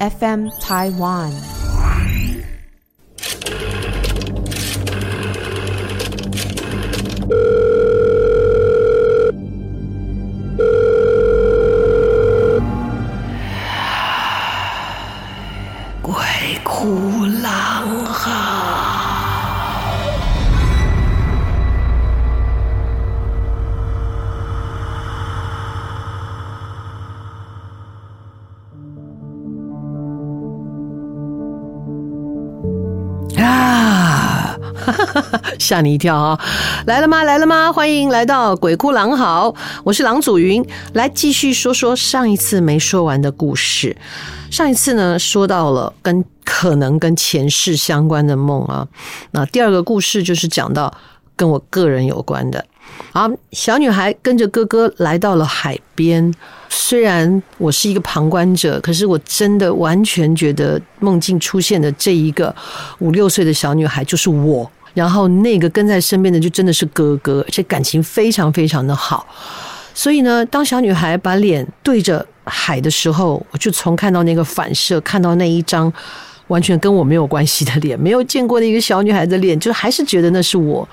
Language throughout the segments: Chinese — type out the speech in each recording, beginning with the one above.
FM Taiwan。吓你一跳啊！来了吗？来了吗？欢迎来到鬼哭狼嚎，我是狼祖云，来继续说说上一次没说完的故事。上一次呢，说到了跟可能跟前世相关的梦啊。那第二个故事就是讲到跟我个人有关的。好，小女孩跟着哥哥来到了海边。虽然我是一个旁观者，可是我真的完全觉得梦境出现的这一个五六岁的小女孩就是我。然后那个跟在身边的就真的是哥哥，而且感情非常非常的好。所以呢，当小女孩把脸对着海的时候，我就从看到那个反射，看到那一张完全跟我没有关系的脸，没有见过的一个小女孩的脸，就还是觉得那是我。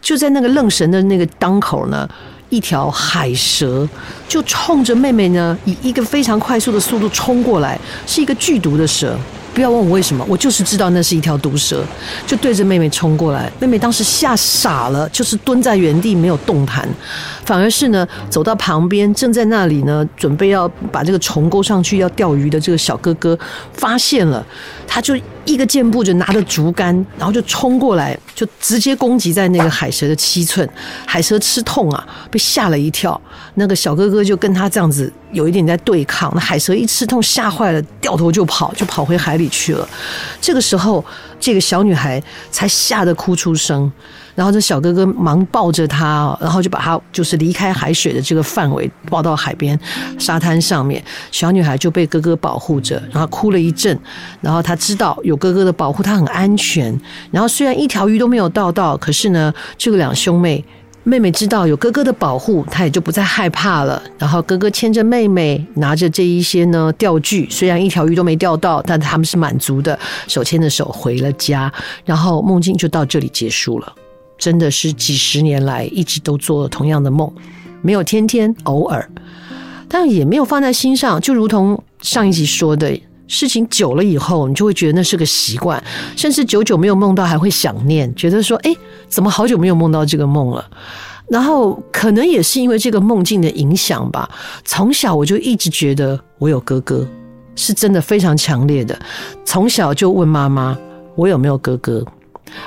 就在那个愣神的那个当口呢，一条海蛇就冲着妹妹呢，以一个非常快速的速度冲过来，是一个剧毒的蛇。不要问我为什么，我就是知道那是一条毒蛇，就对着妹妹冲过来。妹妹当时吓傻了，就是蹲在原地没有动弹，反而是呢走到旁边，正在那里呢准备要把这个虫勾上去要钓鱼的这个小哥哥发现了，他就一个箭步就拿着竹竿，然后就冲过来，就直接攻击在那个海蛇的七寸。海蛇吃痛啊，被吓了一跳。那个小哥哥就跟他这样子。有一点在对抗，那海蛇一吃痛吓坏了，掉头就跑，就跑回海里去了。这个时候，这个小女孩才吓得哭出声，然后这小哥哥忙抱着她，然后就把她就是离开海水的这个范围抱到海边沙滩上面。小女孩就被哥哥保护着，然后哭了一阵，然后她知道有哥哥的保护，她很安全。然后虽然一条鱼都没有钓到，可是呢，这个两兄妹。妹妹知道有哥哥的保护，她也就不再害怕了。然后哥哥牵着妹妹，拿着这一些呢钓具，虽然一条鱼都没钓到，但他们是满足的，手牵着手回了家。然后梦境就到这里结束了。真的是几十年来一直都做同样的梦，没有天天，偶尔，但也没有放在心上。就如同上一集说的。事情久了以后，你就会觉得那是个习惯，甚至久久没有梦到，还会想念，觉得说：“哎，怎么好久没有梦到这个梦了？”然后可能也是因为这个梦境的影响吧。从小我就一直觉得我有哥哥，是真的非常强烈的。从小就问妈妈：“我有没有哥哥？”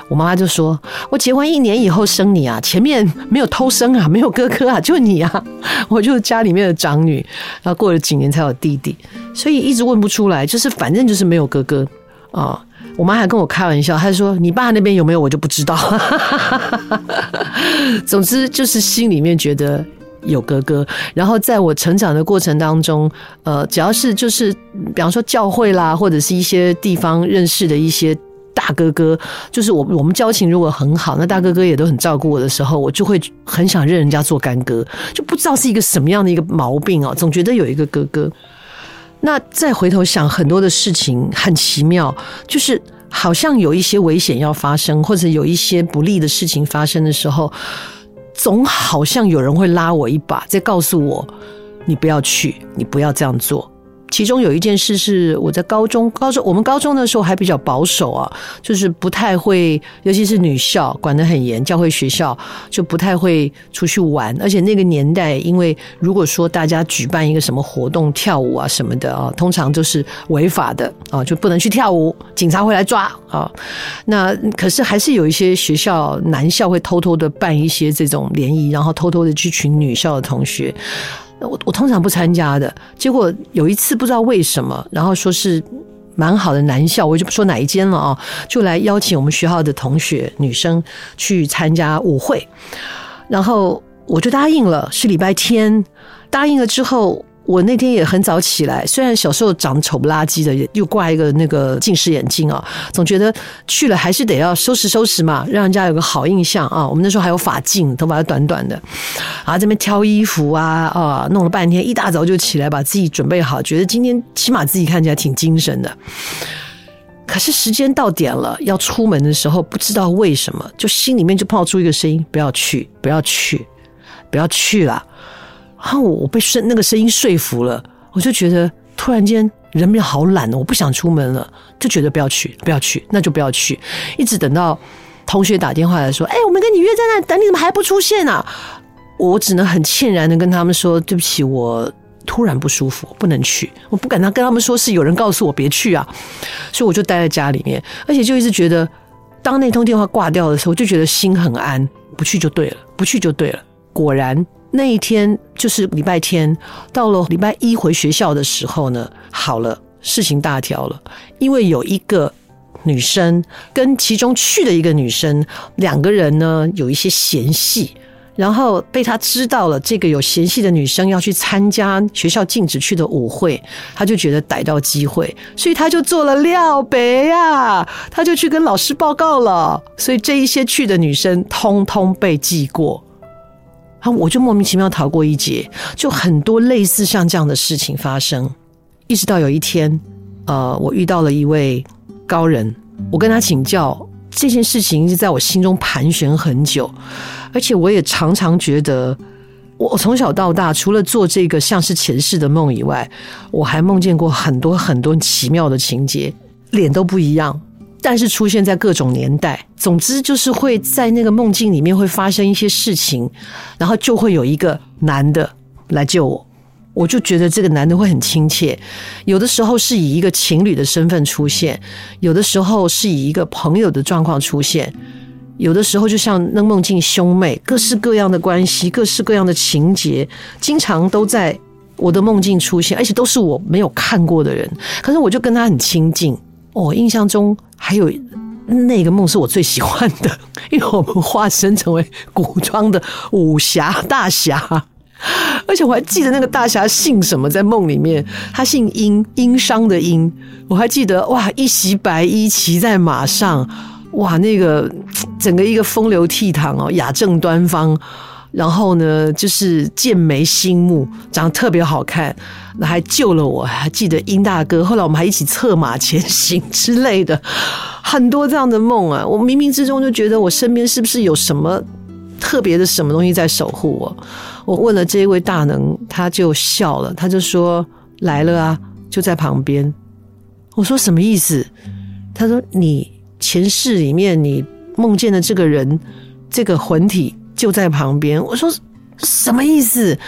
我妈妈就说：“我结婚一年以后生你啊，前面没有偷生啊，没有哥哥啊，就你啊，我就是家里面的长女。然后过了几年才有弟弟，所以一直问不出来，就是反正就是没有哥哥啊。我妈还跟我开玩笑，她说：‘你爸那边有没有，我就不知道。’总之就是心里面觉得有哥哥。然后在我成长的过程当中，呃，只要是就是比方说教会啦，或者是一些地方认识的一些。”大哥哥就是我，我们交情如果很好，那大哥哥也都很照顾我的时候，我就会很想认人家做干哥，就不知道是一个什么样的一个毛病哦，总觉得有一个哥哥。那再回头想，很多的事情很奇妙，就是好像有一些危险要发生，或者有一些不利的事情发生的时候，总好像有人会拉我一把，再告诉我，你不要去，你不要这样做。其中有一件事是我在高中，高中我们高中的时候还比较保守啊，就是不太会，尤其是女校管得很严，教会学校就不太会出去玩。而且那个年代，因为如果说大家举办一个什么活动，跳舞啊什么的啊，通常都是违法的啊，就不能去跳舞，警察会来抓啊。那可是还是有一些学校男校会偷偷的办一些这种联谊，然后偷偷的去群女校的同学。我我通常不参加的，结果有一次不知道为什么，然后说是蛮好的男校，我就不说哪一间了啊，就来邀请我们学校的同学女生去参加舞会，然后我就答应了，是礼拜天，答应了之后，我那天也很早起来，虽然小时候长得丑不拉几的，又挂一个那个近视眼镜啊，总觉得去了还是得要收拾收拾嘛，让人家有个好印象啊。我们那时候还有发镜，头发短短的，啊，这边挑衣服啊，啊，弄了半天，一大早就起来把自己准备好，觉得今天起码自己看起来挺精神的。可是时间到点了，要出门的时候，不知道为什么，就心里面就冒出一个声音：不要去，不要去，不要去了。然后我被声那个声音说服了，我就觉得突然间人变好懒了，我不想出门了，就觉得不要去，不要去，那就不要去。一直等到同学打电话来说：“哎，我们跟你约在那等，你怎么还不出现啊？”我只能很歉然的跟他们说：“对不起，我突然不舒服，不能去。我不敢跟他们说是有人告诉我别去。啊，所以我就待在家里面，而且就一直觉得，当那通电话挂掉的时候，我就觉得心很安，不去。就对了，不去。就对了。果然。”那一天就是礼拜天，到了礼拜一回学校的时候呢，好了，事情大条了，因为有一个女生跟其中去的一个女生，两个人呢有一些嫌隙，然后被他知道了，这个有嫌隙的女生要去参加学校禁止去的舞会，他就觉得逮到机会，所以他就做了料杯啊，他就去跟老师报告了，所以这一些去的女生通通被记过。啊！我就莫名其妙逃过一劫，就很多类似像这样的事情发生，一直到有一天，呃，我遇到了一位高人，我跟他请教这件事情，一直在我心中盘旋很久，而且我也常常觉得，我从小到大，除了做这个像是前世的梦以外，我还梦见过很多很多奇妙的情节，脸都不一样。但是出现在各种年代，总之就是会在那个梦境里面会发生一些事情，然后就会有一个男的来救我，我就觉得这个男的会很亲切。有的时候是以一个情侣的身份出现，有的时候是以一个朋友的状况出现，有的时候就像那梦境兄妹，各式各样的关系，各式各样的情节，经常都在我的梦境出现，而且都是我没有看过的人，可是我就跟他很亲近。我印象中还有那个梦是我最喜欢的，因为我们化身成为古装的武侠大侠，而且我还记得那个大侠姓什么，在梦里面他姓殷，殷商的殷。我还记得哇，一袭白衣骑在马上，哇，那个 整个一个风流倜傥哦，雅正端方。然后呢，就是剑眉星目，长得特别好看，那还救了我，还记得殷大哥。后来我们还一起策马前行之类的，很多这样的梦啊。我冥冥之中就觉得，我身边是不是有什么特别的什么东西在守护我？我问了这一位大能，他就笑了，他就说来了啊，就在旁边。我说什么意思？他说你前世里面你梦见的这个人，这个魂体。就在旁边，我说什么意思？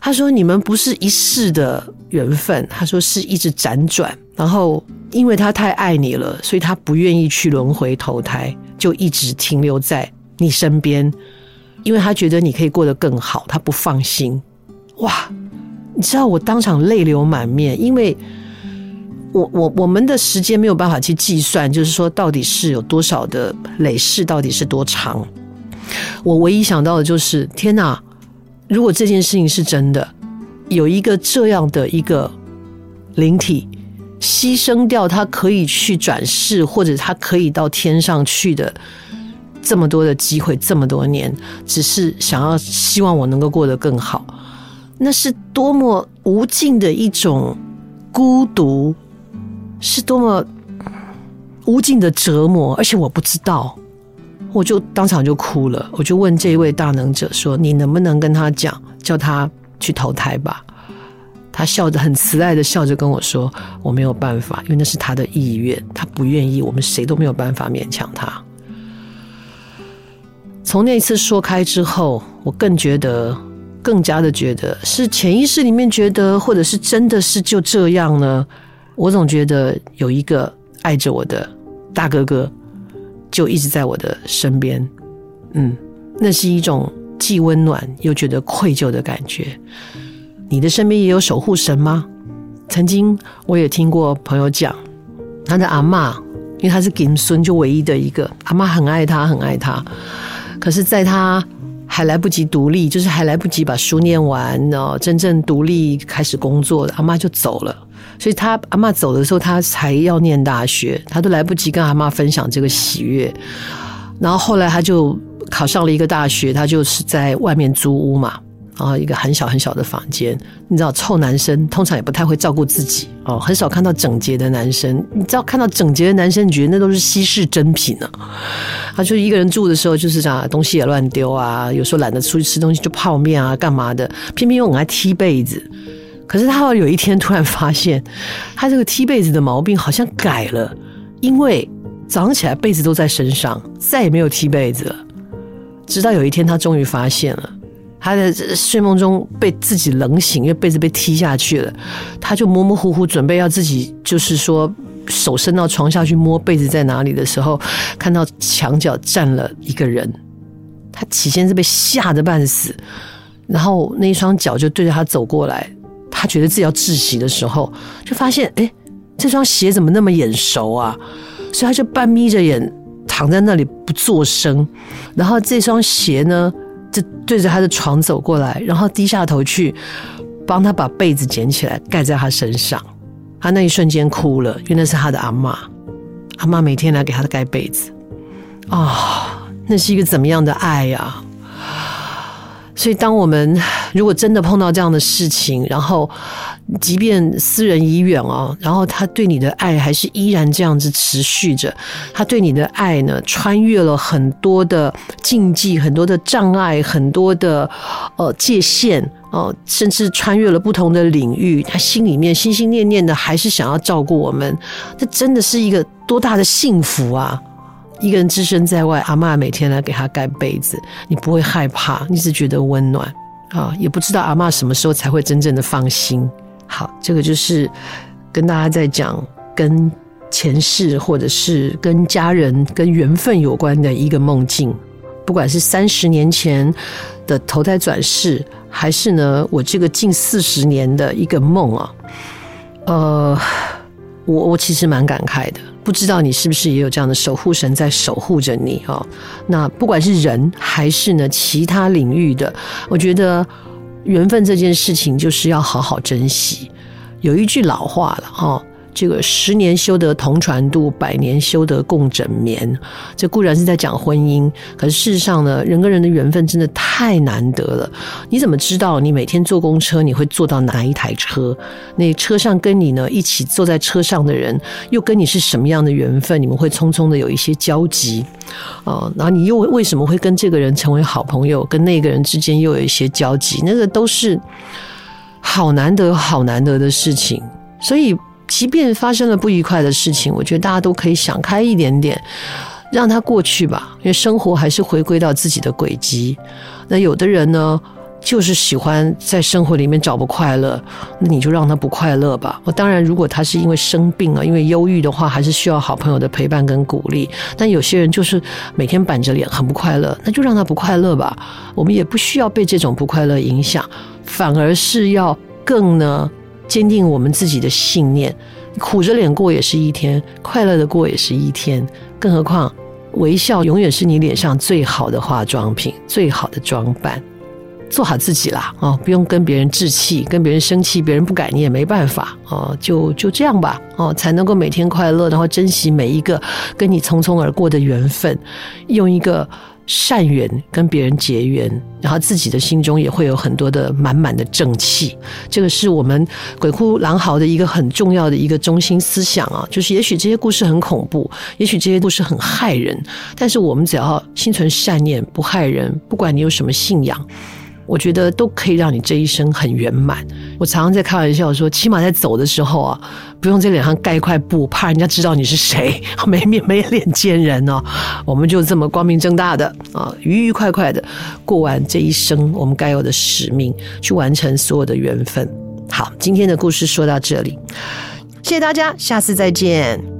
他说你们不是一世的缘分，他说是一直辗转，然后因为他太爱你了，所以他不愿意去轮回投胎，就一直停留在你身边，因为他觉得你可以过得更好，他不放心。哇，你知道我当场泪流满面，因为我我我们的时间没有办法去计算，就是说到底是有多少的累世，到底是多长。我唯一想到的就是，天哪！如果这件事情是真的，有一个这样的一个灵体牺牲掉他可以去转世，或者他可以到天上去的这么多的机会，这么多年，只是想要希望我能够过得更好，那是多么无尽的一种孤独，是多么无尽的折磨，而且我不知道。我就当场就哭了，我就问这一位大能者说：“你能不能跟他讲，叫他去投胎吧？”他笑着很慈爱的笑着跟我说：“我没有办法，因为那是他的意愿，他不愿意，我们谁都没有办法勉强他。”从那一次说开之后，我更觉得，更加的觉得是潜意识里面觉得，或者是真的是就这样呢？我总觉得有一个爱着我的大哥哥。就一直在我的身边，嗯，那是一种既温暖又觉得愧疚的感觉。你的身边也有守护神吗？曾经我也听过朋友讲，他的阿嬷，因为他是金孙，就唯一的一个阿嬷，很爱他，很爱他。可是，在他还来不及独立，就是还来不及把书念完哦，真正独立开始工作，阿妈就走了。所以他阿妈走的时候，他才要念大学，他都来不及跟阿妈分享这个喜悦。然后后来他就考上了一个大学，他就是在外面租屋嘛。然后一个很小很小的房间，你知道，臭男生通常也不太会照顾自己哦，很少看到整洁的男生。你知道，看到整洁的男生，你觉得那都是稀世珍品呢、啊。他就一个人住的时候，就是这样，东西也乱丢啊，有时候懒得出去吃东西，就泡面啊，干嘛的？偏偏又很爱踢被子。可是他有一天突然发现，他这个踢被子的毛病好像改了，因为早上起来被子都在身上，再也没有踢被子了。直到有一天，他终于发现了。他在睡梦中被自己冷醒，因为被子被踢下去了，他就模模糊糊准备要自己，就是说手伸到床下去摸被子在哪里的时候，看到墙角站了一个人。他起先是被吓得半死，然后那一双脚就对着他走过来，他觉得自己要窒息的时候，就发现哎，这双鞋怎么那么眼熟啊？所以他就半眯着眼躺在那里不作声，然后这双鞋呢，就对着他的床走过来，然后低下头去帮他把被子捡起来盖在他身上。他那一瞬间哭了，因为那是他的阿嬷，阿嬷每天来给他盖被子。啊、那是一个怎么样的爱呀？所以，当我们如果真的碰到这样的事情，然后即便斯人已远哦，然后他对你的爱还是依然这样子持续着，他对你的爱呢，穿越了很多的禁忌、很多的障碍、很多的呃界限哦、甚至穿越了不同的领域，他心里面心心念念的还是想要照顾我们，这真的是一个多大的幸福啊！一个人只身在外，阿嬷每天来给他盖被子，你不会害怕，你只觉得温暖啊，也不知道阿嬷什么时候才会真正的放心。好，这个就是跟大家在讲跟前世或者是跟家人、跟缘分有关的一个梦境，不管是三十年前的投胎转世，还是呢我这个近四十年的一个梦啊，呃，我我其实蛮感慨的。不知道你是不是也有这样的守护神在守护着你哦？那不管是人还是呢其他领域的，我觉得缘分这件事情就是要好好珍惜。有一句老话了哈。这个十年修得同船渡，百年修得共枕眠。这固然是在讲婚姻，可是事实上呢，人跟人的缘分真的太难得了。你怎么知道你每天坐公车你会坐到哪一台车？那车上跟你呢一起坐在车上的人，又跟你是什么样的缘分？你们会匆匆的有一些交集啊，然后你又为什么会跟这个人成为好朋友？跟那个人之间又有一些交集？那个都是好难得、好难得的事情，所以。即便发生了不愉快的事情，我觉得大家都可以想开一点点，让它过去吧。因为生活还是回归到自己的轨迹。那有的人呢，就是喜欢在生活里面找不快乐，那你就让他不快乐吧。我当然，如果他是因为生病啊，因为忧郁的话，还是需要好朋友的陪伴跟鼓励。但有些人就是每天板着脸，很不快乐，那就让他不快乐吧。我们也不需要被这种不快乐影响，反而是要更呢。坚定我们自己的信念，苦着脸过也是一天，快乐的过也是一天。更何况，微笑永远是你脸上最好的化妆品，最好的装扮。做好自己啦，哦，不用跟别人置气，跟别人生气，别人不改你也没办法哦，就就这样吧，哦，才能够每天快乐，然后珍惜每一个跟你匆匆而过的缘分，用一个。善缘跟别人结缘，然后自己的心中也会有很多的满满的正气。这个是我们鬼哭狼嚎的一个很重要的一个中心思想啊，就是也许这些故事很恐怖，也许这些故事很害人，但是我们只要心存善念，不害人，不管你有什么信仰。我觉得都可以让你这一生很圆满。我常常在开玩笑说，起码在走的时候啊，不用在脸上盖一块布，怕人家知道你是谁，没面没脸见人哦。我们就这么光明正大的啊，愉愉快快的过完这一生，我们该有的使命，去完成所有的缘分。好，今天的故事说到这里，谢谢大家，下次再见。